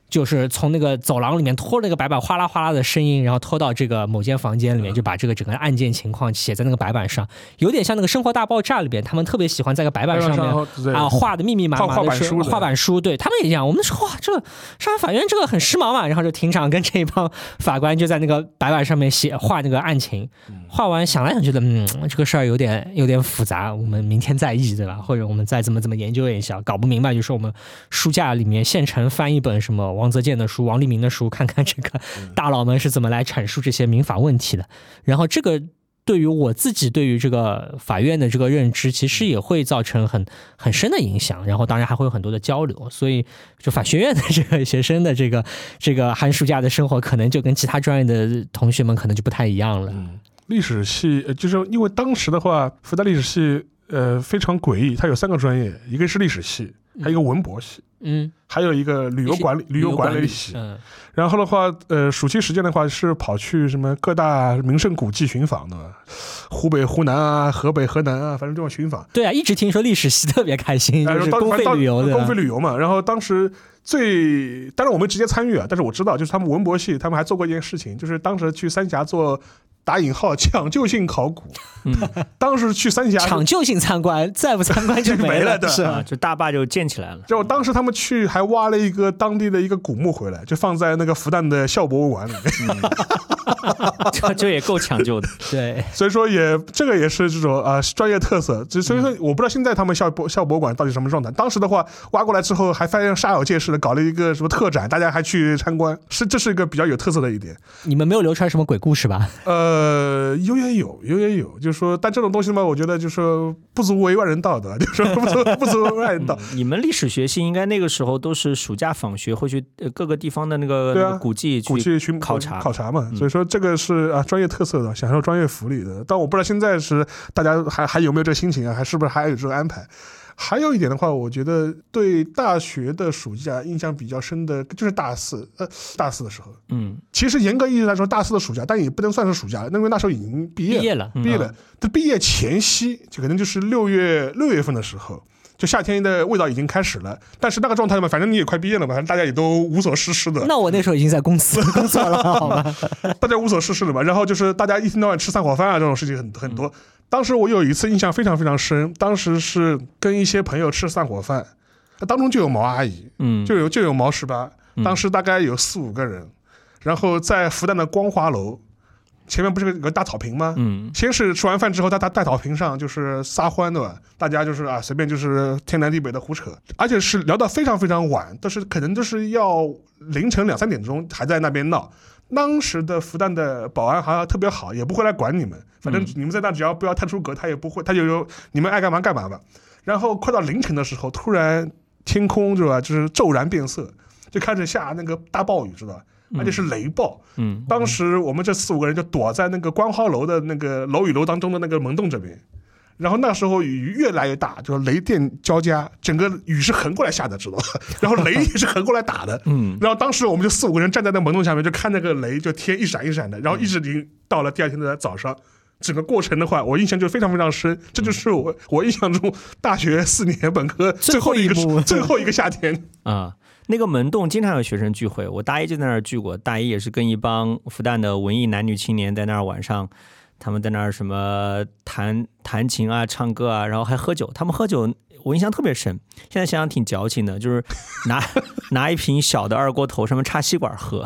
就是从那个走廊里面拖那个白板哗啦哗啦的声音，然后拖到这个某间房间里面，就把这个整个案件情况写在那个白板上，有点像那个《生活大爆炸》里边，他们特别喜欢在个白板上面。对啊，画的密密麻麻的画画板书画板书，对他们也一样。我们说哇，这上海法院这个很时髦嘛。然后就庭长跟这一帮法官就在那个白板上面写画那个案情，画完想来想去的，嗯，这个事儿有点有点复杂，我们明天再议，对吧？或者我们再怎么怎么研究一下，搞不明白就说我们书架里面现成翻一本什么王泽健的书、王立明的书，看看这个大佬们是怎么来阐述这些民法问题的。然后这个对于我自己对于这个法院的这个认知，其实也会造成很很深的影响。然后当然还会有很多的交流，所以就法学院的这个学生的这个这个寒暑假的生活，可能就跟其他专业的同学们可能就不太一样了。历史系，呃就是因为当时的话，复旦历史系呃非常诡异，它有三个专业，一个是历史系，还有一个文博系，嗯，还有一个旅游管理旅游管理系。嗯，然后的话，呃，暑期时间的话是跑去什么各大名胜古迹寻访的，湖北、湖南啊，河北、河南啊，反正这种寻访。对啊，一直听说历史系特别开心，哎就是公费旅游的，公费旅游嘛。然后当时最，当然我没直接参与啊，但是我知道，就是他们文博系他们还做过一件事情，就是当时去三峡做打引号抢救性考古。嗯 当时去三峡抢救性参观，再不参观就没了 是啊，就大坝就建起来了。就当时他们去还挖了一个当地的一个古墓回来，就放在那个复旦的校博物馆里面。这这也够抢救的。对，所以说也这个也是这种啊、专业特色。只所以说我不知道现在他们校博校博物馆到底什么状态。当时的话挖过来之后，还发现煞有介事的搞了一个什么特展，大家还去参观，是这是一个比较有特色的一点。你们没有流传什么鬼故事吧？呃，有也有，有也有，就是说，但这种东西嘛，我觉得就是说不足为外人道的，就是说不足不足为外人道。你们历史学系应该那个时候都是暑假访学，会去呃各个地方的那个对啊那个古迹去古迹巡考察考察嘛，嗯所以说这个是啊专业特色的，享受专业福利的。但我不知道现在是大家还还有没有这个心情啊，还是不是还有这个安排？还有一点的话，我觉得对大学的暑假印象比较深的就是大四，呃，大四的时候。嗯其实严格意义来说，大四的暑假，但也不能算是暑假，因为那时候已经毕业了。毕业了，嗯毕业了，这毕业前夕，就可能就是六月六月份的时候，就夏天的味道已经开始了。但是那个状态嘛，反正你也快毕业了嘛，反正大家也都无所事事的，那我那时候已经在公司 工作了，好吧？大家无所事事的嘛。然后就是大家一天到晚吃散伙饭啊，这种事情很很多。当时我有一次印象非常非常深，当时是跟一些朋友吃散伙饭，当中就有毛阿姨，嗯，就有就有毛十八，嗯当时大概有四五个人，然后在复旦的光华楼前面不是有个大草坪吗？嗯先是吃完饭之后，在大大草坪上就是撒欢对吧？大家就是啊，随便就是天南地北的胡扯，而且是聊到非常非常晚，都是可能都是要凌晨两三点钟还在那边闹。当时的复旦的保安好像特别好，也不会来管你们，反正嗯你们在那只要不要探出格，他也不会，他就有你们爱干嘛干嘛吧。然后快到凌晨的时候，突然天空对吧，就是骤然变色，就开始下那个大暴雨，知道吧？而且是雷暴。嗯当时我们这四五个人就躲在那个观花楼的那个楼与楼当中的那个门洞这边，然后那时候雨越来越大，就是雷电交加，整个雨是横过来下的，知道吧？然后雷也是横过来打的。嗯然后当时我们就四五个人站在那门洞下面，就看那个雷就天一闪一闪的，然后一直淋到了第二天的早上。整个过程的话，我印象就非常非常深，这就是我我印象中大学四年本科最后一个最后一最后一个夏天。啊。那个门洞经常有学生聚会，我大一就在那儿聚过。大一也是跟一帮复旦的文艺男女青年在那儿晚上，他们在那儿什么弹弹琴啊、唱歌啊，然后还喝酒。他们喝酒我印象特别深，现在想想挺矫情的，就是拿 拿一瓶小的二锅头，上面插吸管喝。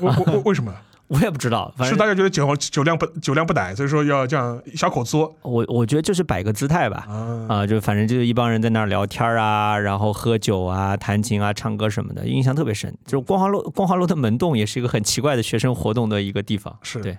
为为为什么？我也不知道，反正是大家觉得酒酒量不酒量不歹，所以说要这样小口嘬我我觉得就是摆个姿态吧。啊。啊，就反正就是一帮人在那儿聊天啊，然后喝酒啊、弹琴啊、唱歌什么的，印象特别深。就是光华路，光华路的门洞也是一个很奇怪的学生活动的一个地方。是对，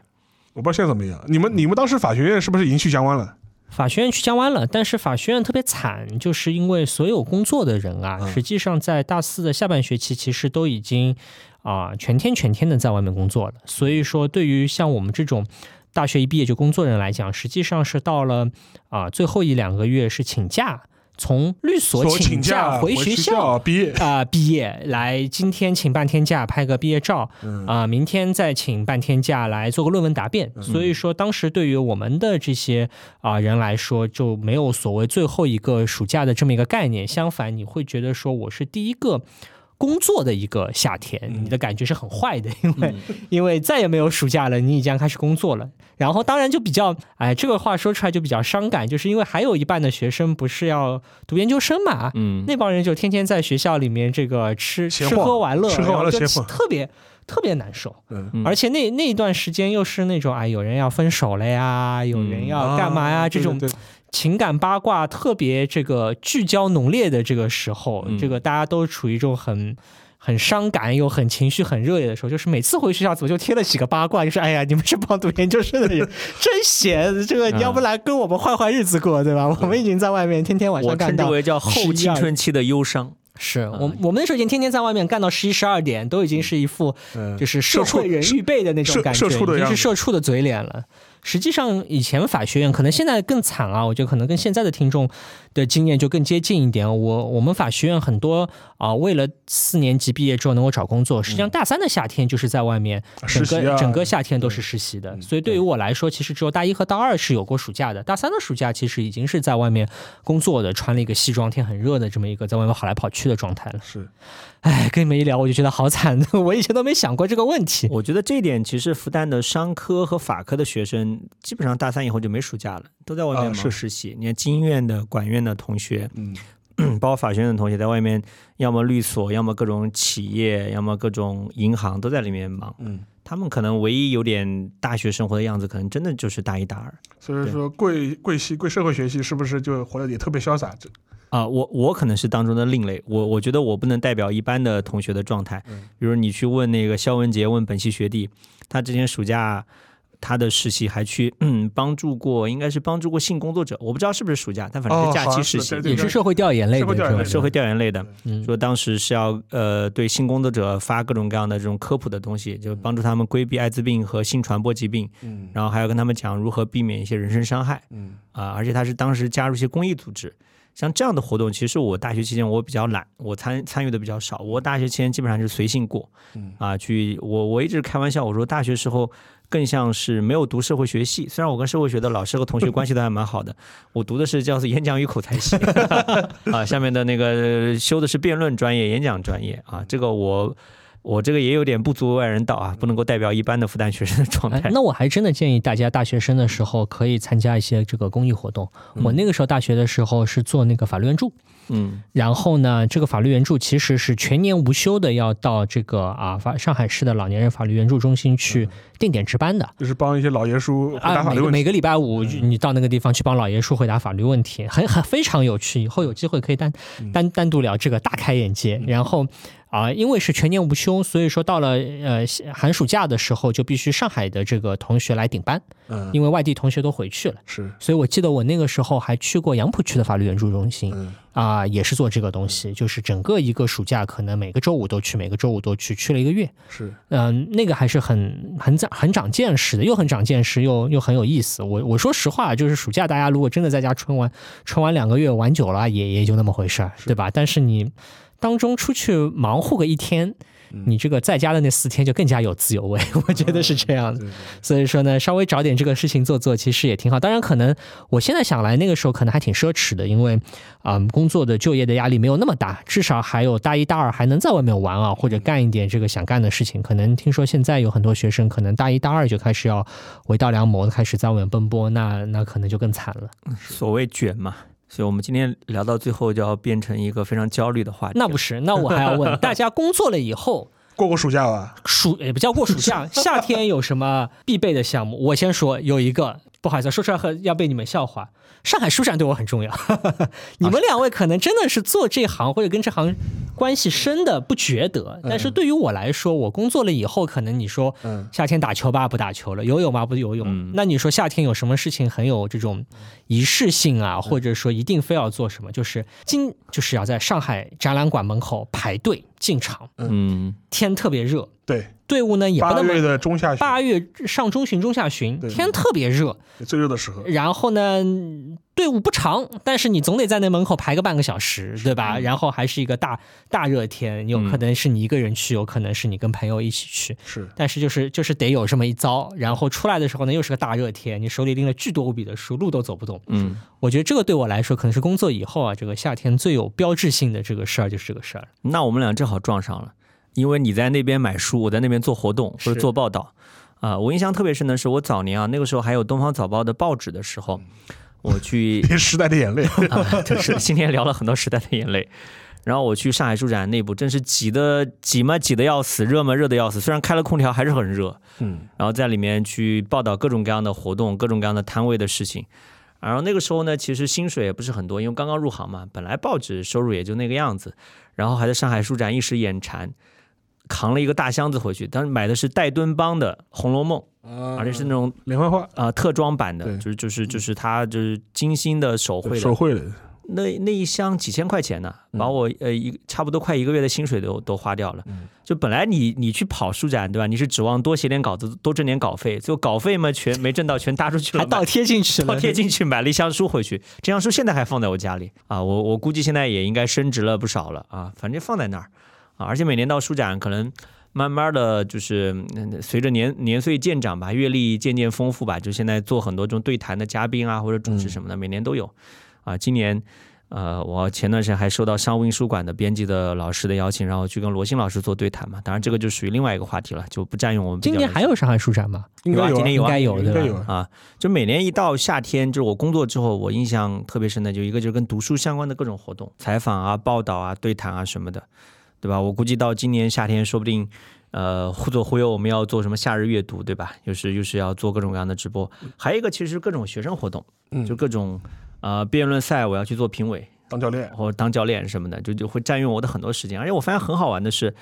我不知道现在怎么样。你们你们当时法学院是不是已经去江湾了？法学院去江湾了，但是法学院特别惨，就是因为所有工作的人啊，嗯实际上在大四的下半学期，其实都已经啊、全天全天的在外面工作了。所以说，对于像我们这种大学一毕业就工作人来讲，实际上是到了啊、最后一两个月是请假，从律所请假回学学校。毕业。啊、毕业来，今天请半天假拍个毕业照，嗯啊、明天再请半天假来做个论文答辩。所以说，当时对于我们的这些啊、人来说，就没有所谓最后一个暑假的这么一个概念。相反，你会觉得说我是第一个。工作的一个夏天，嗯。你的感觉是很坏的，因为、因为再也没有暑假了，你已经开始工作了。然后当然就比较，哎，这个话说出来就比较伤感，就是因为还有一半的学生不是要读研究生嘛，嗯，那帮人就天天在学校里面这个吃吃喝玩乐，吃喝玩乐就闲晃特别特别难受。而且那那一段时间又是那种哎，有人要分手了呀，有人要干嘛呀，啊这种对对对情感八卦特别这个聚焦浓烈的这个时候，嗯这个大家都处于一种很。很伤感又很情绪很热烈的时候，就是每次回学校怎么就贴了几个八卦，就是哎呀，你们这帮读研究生的人 真闲，这个你要不来跟我们换换日子过，对吧？我们已经在外面天天晚上干到称之为叫后青春期的忧伤。是我我们那时候已经天天在外面干到十一十二点，都已经是一副嗯就是社社畜会人预备的那种感觉，已经是社畜的嘴脸了。实际上以前法学院可能现在更惨啊，我觉得可能跟现在的听众的经验就更接近一点。我我们法学院很多啊、为了四年级毕业之后能够找工作，实际上大三的夏天就是在外面，整个、实习啊整个夏天都是实习的。嗯所以对于我来说，其实只有大一和大二是有过暑假的，大三的暑假其实已经是在外面工作的，穿了一个西装，天很热的这么一个在外面跑来跑去的状态了。是哎，跟你们一聊，我就觉得好惨，我以前都没想过这个问题。我觉得这一点其实复旦的商科和法科的学生，基本上大三以后就没暑假了，都在外面是实习。你看经院的、管院的同学，嗯包括法学院的同学，在外面要么律所，要么各种企业，要么各种银行，都在里面忙。嗯，他们可能唯一有点大学生活的样子，可能真的就是大一、大二。所以说贵贵系贵社会学系是不是就活得也特别潇洒？这啊、我我可能是当中的另类，我我觉得我不能代表一般的同学的状态。嗯比如你去问那个肖文杰，问本系学弟，他之前暑假他的实习还去嗯帮助过，应该是帮助过性工作者，我不知道是不是暑假，但反正哦是假期实习，也是社会调研类的，社会调研类的。是吧？社会调研类的。嗯。说当时是要呃对性工作者发各种各样的这种科普的东西，就帮助他们规避艾滋病和性传播疾病，嗯。然后还要跟他们讲如何避免一些人身伤害。嗯。啊、而且他是当时加入一些公益组织，像这样的活动，其实我大学期间我比较懒，我参参与的比较少。我大学期间基本上是随性过，嗯。啊，去我我一直开玩笑，我说大学时候更像是没有读社会学系，虽然我跟社会学的老师和同学关系都还蛮好的，我读的是叫做演讲与口才系，啊，下面的那个修的是辩论专业、演讲专业啊，这个我。我这个也有点不足为外人道啊，不能够代表一般的复旦学生的状态。哎，那我还真的建议大家大学生的时候可以参加一些这个公益活动。我那个时候大学的时候是做那个法律援助，嗯然后呢，这个法律援助其实是全年无休的，要到这个啊法上海市的老年人法律援助中心去定点值班的。就是帮一些老爷叔回答啊，法律问题。每每个礼拜五你到那个地方去帮老爷叔回答法律问题，很很非常有趣。以后有机会可以单单单独聊这个，大开眼界。然后啊、因为是全年无休，所以说到了呃寒暑假的时候，就必须上海的这个同学来顶班，嗯，因为外地同学都回去了。是所以我记得我那个时候还去过杨浦区的法律援助中心嗯啊、也是做这个东西，就是整个一个暑假可能每个周五都去，每个周五都去，去了一个月。是嗯、那个还是很很长很长见识的，又很长见识，又又很有意思。我我说实话，就是暑假大家如果真的在家春玩，春玩两个月玩久了也也就那么回事儿，对吧？但是你当中出去忙活个一天，你这个在家的那四天就更加有滋有味，我觉得是这样所以说呢，稍微找点这个事情做做，其实也挺好。当然，可能我现在想来，那个时候可能还挺奢侈的，因为啊、工作的就业的压力没有那么大，至少还有大一大二还能在外面玩啊，或者干一点这个想干的事情。可能听说现在有很多学生，可能大一大二就开始要为道良谋，开始在外面奔波，那那可能就更惨了。所谓卷嘛，所以我们今天聊到最后就要变成一个非常焦虑的话题。那不是，那我还要问 大家，工作了以后。过过暑假吧。暑也不叫过暑假，夏天有什么必备的项目？我先说有一个，不好意思，说出来很要被你们笑话。上海书展对我很重要，你们两位可能真的是做这行或者跟这行关系深的不觉得，但是对于我来说，我工作了以后，可能你说嗯。夏天打球吧不打球了，游泳吧不游泳，嗯。那你说夏天有什么事情很有这种仪式性啊，或者说一定非要做什么？就是今就是要在上海展览馆门口排队进场，嗯，天特别热，对，队伍呢也不八月那么。的中下旬，八月上中旬、中下旬，对天特别热，最热的时候。然后呢，队伍不长，但是你总得在那门口排个半个小时，对吧？然后还是一个大大热天，有可能是你一个人去，有可能是你跟朋友一起去，是但是就是就是得有这么一遭。然后出来的时候呢，又是个大热天，你手里拎了巨多无比的书，路都走不动。嗯，我觉得这个对我来说，可能是工作以后啊，这个夏天最有标志性的这个事儿就是这个事儿。那我们俩正好撞上了，因为你在那边买书，我在那边做活动或者做报道。啊、我印象特别深的是，我早年啊，那个时候还有《东方早报》的报纸的时候，我去 时代的眼泪。啊，就是今天聊了很多时代的眼泪。然后我去上海书展内部，真是挤的挤嘛挤的要死，热嘛热的要死。虽然开了空调，还是很热。嗯，然后在里面去报道各种各样的活动、各种各样的摊位的事情。然后那个时候呢，其实薪水也不是很多，因为刚刚入行嘛，本来报纸收入也就那个样子。然后还在上海书展一时眼馋，扛了一个大箱子回去，当时买的是戴敦邦的《红楼梦》，而且是那种连环画，啊、特装版的，就是就是就是他就是精心的手绘的。手绘的，那那一箱几千块钱呢，把我呃一差不多快一个月的薪水都都花掉了。嗯。就本来你你去跑书展对吧？你是指望多写点稿子，多挣点稿费，最后稿费嘛全没挣到，全搭出去了，还倒贴进去了，倒贴进去买了一箱书回去。这箱书现在还放在我家里。啊，我我估计现在也应该升值了不少了。啊，反正放在那儿啊，而且每年到书展可能。慢慢的就是嗯随着年年岁渐长吧，阅历渐渐丰富吧，就现在做很多这种对谈的嘉宾啊，或者主持什么的，每年都有。啊，今年呃，我前段时间还收到商务印书馆的编辑的老师的邀请，然后去跟罗新老师做对谈嘛。当然，这个就属于另外一个话题了，就不占用我们。今年还有上海书展吗？应该有啊，今年有啊应该有应该对吧有啊。啊，就每年一到夏天，就是我工作之后，我印象特别深的，就一个就是跟读书相关的各种活动，采访啊、报道啊、对谈啊什么的，对吧？我估计到今年夏天，说不定。呃，忽左忽右，我们要做什么夏日阅读，对吧？又是又是要做各种各样的直播，还有一个其实各种学生活动，嗯就各种呃辩论赛，我要去做评委，当教练，或者当教练什么的，就就会占用我的很多时间。而且我发现很好玩的是，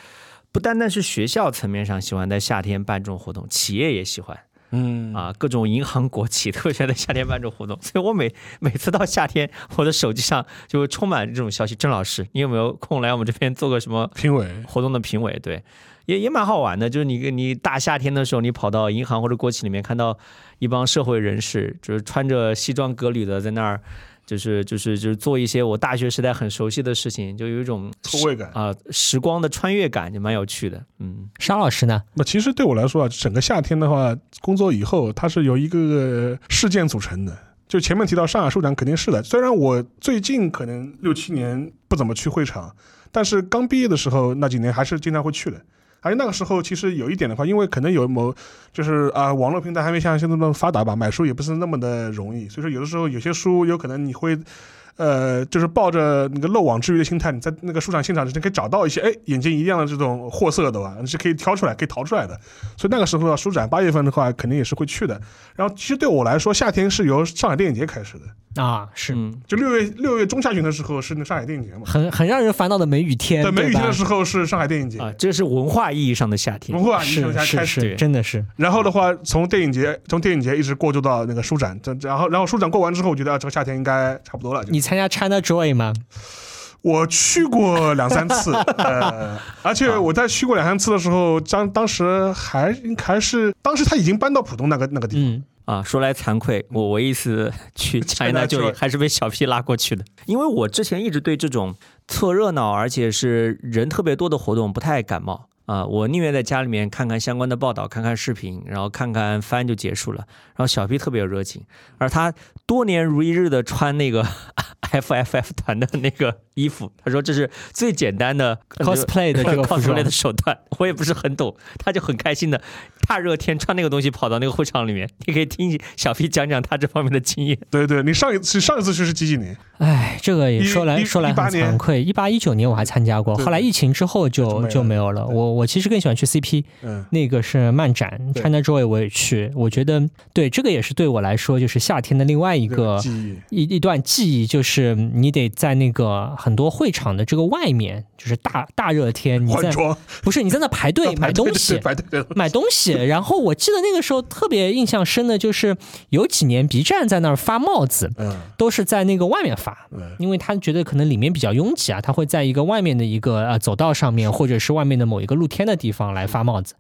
不单单是学校层面上喜欢在夏天办这种活动，企业也喜欢。嗯啊，各种银行、国企都喜欢在夏天办这种活动，所以我每每次到夏天，我的手机上就会充满这种消息。郑老师，你有没有空来我们这边做个什么 评委，活动的评委？对，也也蛮好玩的。就是你你大夏天的时候，你跑到银行或者国企里面，看到一帮社会人士，就是穿着西装革履的在那儿。就是就是就是做一些我大学时代很熟悉的事情，就有一种错位感。啊、时光的穿越感，就蛮有趣的。嗯，沙老师呢？那其实对我来说啊，整个夏天的话，工作以后它是由一个事件组成的。就前面提到上海书展肯定是的，虽然我最近可能六七年不怎么去会场，但是刚毕业的时候那几年还是经常会去的。而且那个时候其实有一点的话，因为可能有某就是啊、网络平台还没像现在那么发达吧，买书也不是那么的容易，所以说有的时候有些书有可能你会。呃，就是抱着那个漏网之鱼的心态，你在那个书展现场之前可以找到一些哎眼睛一亮的这种货色的吧，你是可以挑出来、可以淘出来的。所以那个时候的，书展八月份的话，肯定也是会去的。然后其实对我来说，夏天是由上海电影节开始的，啊，是嗯，就六月六月中下旬的时候是那上海电影节嘛，很很让人烦恼的梅雨天，对，梅雨天的时候是上海电影节，啊，这是文化意义上的夏天文。化影是响才开始。是是，真的是然后的话，从电影节从电影节一直过渡到那个书展，这然后然后书展过完之后，我觉得啊，这个夏天应该差不多了。你参加 China Joy 吗？我去过两三次，呃，而且我在去过两三次的时候，当当时还还是当时他已经搬到浦东那个那个地方，嗯，啊，说来惭愧，我唯一一次去 China 就还是被小 P 拉过去的，因为我之前一直对这种凑热闹而且是人特别多的活动不太感冒啊，我宁愿在家里面看看相关的报道，看看视频，然后看看番就结束了。然后小 P 特别有热情，而他多年如一日的穿那个 FFF 团的那个衣服，他说这是最简单的 cosplay 的这个 cosplay 的手段，我也不是很懂，他就很开心的大热天穿那个东西跑到那个会场里面，你可以听小 P 讲讲他这方面的经验。对对，你上一次上一次去是几几年？哎，这个也说来说来很惭愧，一八一九年我还参加过，后来疫情之后就就没就没有了。我我其实更喜欢去 CP，嗯，那个是漫展，China Joy 我也去，我觉得对这个也是对我来说就是夏天的另外一个个记忆，一一段记忆，就是你得在那个很多会场的这个外面，就是大大热天，你在不是你在那排队买东西，买东西。然后我记得那个时候特别印象深的就是有几年 B 站在那儿发帽子，嗯都是在那个外面发。嗯，因为他觉得可能里面比较拥挤啊，他会在一个外面的一个呃走道上面，或者是外面的某一个露天的地方来发帽子。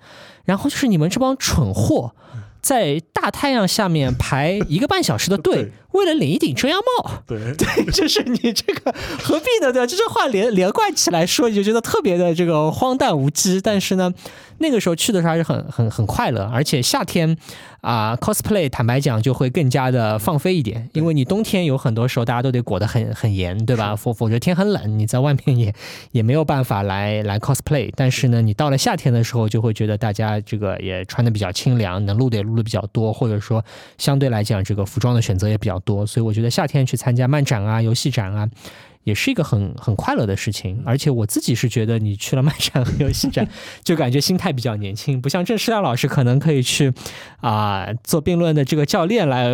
然后就是你们这帮蠢货，在大太阳下面排一个半小时的队 对，为了领一顶遮阳帽。对 对，就是你这个何必呢？对吧？这句话连连贯起来说，你就觉得特别的这个荒诞无稽。但是呢，那个时候去的时候还是很很很快乐，而且夏天啊、cosplay 坦白讲就会更加的放飞一点，因为你冬天有很多时候大家都得裹得很很严，对吧？否否则天很冷，你在外面也也没有办法来来 cosplay。但是呢，你到了夏天的时候，就会觉得大家这个也穿的比较清凉，能露的也录的比较多，或者说相对来讲这个服装的选择也比较多，所以我觉得夏天去参加漫展啊、游戏展啊。也是一个很很快乐的事情，而且我自己是觉得你去了漫展和游戏展，就感觉心态比较年轻，不像郑世亮老师可能可以去啊、做辩论的这个教练来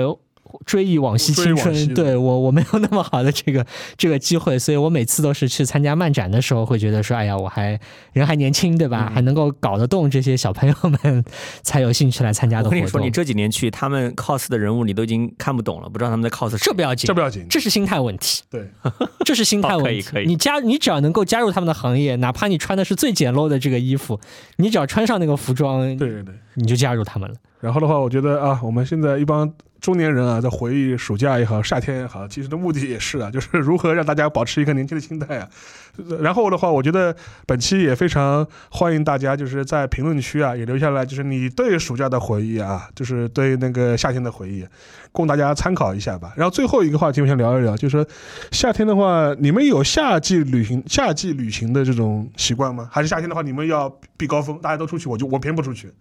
追忆往昔青春。对我我没有那么好的这个这个机会，所以我每次都是去参加漫展的时候，会觉得说，哎呀，我还人还年轻，对吧？嗯还能够搞得动这些小朋友们，才有兴趣来参加的活我跟你说，你。这几年去，他们 cos 的人物你都已经看不懂了，不知道他们在 cos 谁这不要紧这，不要紧，这是心态问题，对，这是心 态问题。哦可以可以你加你只要能够加入他们的行业，哪怕你穿的是最简陋的这个衣服，你只要穿上那个服装，对对对。你就加入他们了。然后的话，我觉得啊，我们现在一帮中年人啊，在回忆暑假也好，夏天也好，其实的目的也是啊，就是如何让大家保持一个年轻的心态啊。然后的话，我觉得本期也非常欢迎大家，就是在评论区啊，也留下来，就是你对暑假的回忆啊，就是对那个夏天的回忆，供大家参考一下吧。然后最后一个话题，我想聊一聊，就是夏天的话，你们有夏季旅行、夏季旅行的这种习惯吗？还是夏天的话，你们要避高峰，大家都出去，我就我偏不出去。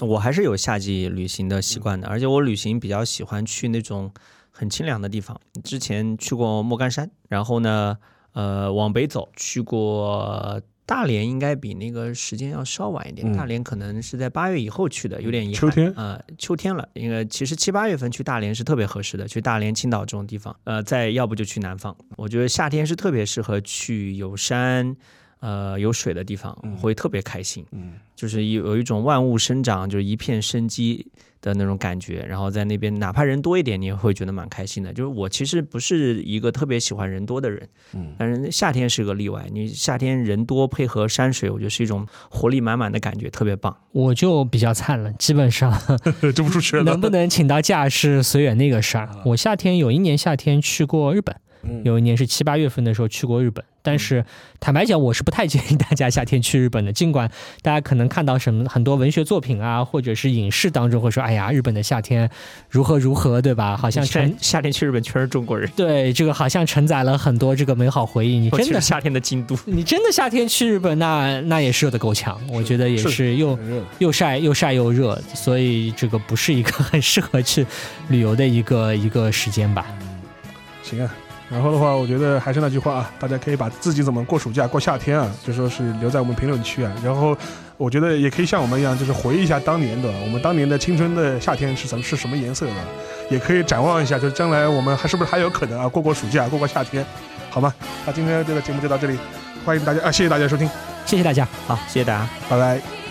我还是有夏季旅行的习惯的，而且我旅行比较喜欢去那种很清凉的地方。之前去过莫干山，然后呢，呃，往北走去过大连，应该比那个时间要稍晚一点。嗯大连可能是在八月以后去的，有点遗憾。秋天呃，秋天了，因为其实七八月份去大连是特别合适的，去大连、青岛这种地方。呃，再要不就去南方。我觉得夏天是特别适合去有山。呃，有水的地方嗯会特别开心，嗯就是有有一种万物生长，就是一片生机的那种感觉。然后在那边，哪怕人多一点，你也会觉得蛮开心的。就是我其实不是一个特别喜欢人多的人，嗯。但是夏天是个例外。你夏天人多配合山水，我觉得是一种活力满满的感觉，特别棒。我就比较灿烂，基本上就不出去了。能不能请到假是随缘那个事儿。我夏天有一年夏天去过日本，嗯有一年是七八月份的时候去过日本，但是坦白讲，我是不太建议大家夏天去日本的。尽管大家可能看到什么很多文学作品啊，或者是影视当中会说，哎呀，日本的夏天如何如何，对吧？好像全夏夏天去日本全是中国人，对这个好像承载了很多这个美好回忆。你真的夏天的京都。你真的夏天去日本，那那也是热得够呛，我觉得也是是又又晒又晒又热，所以这个不是一个很适合去旅游的一个一个时间吧。行啊。然后的话，我觉得还是那句话啊，大家可以把自己怎么过暑假、过夏天啊，就说是留在我们评论区啊。然后我觉得也可以像我们一样，就是回忆一下当年的我们当年的青春的夏天是怎么是什么颜色的，也可以展望一下，就是将来我们还是不是还有可能啊过过暑假、过过夏天，好吗？那今天这个节目就到这里，欢迎大家啊，谢谢大家收听，谢谢大家。好，谢谢大家。拜拜。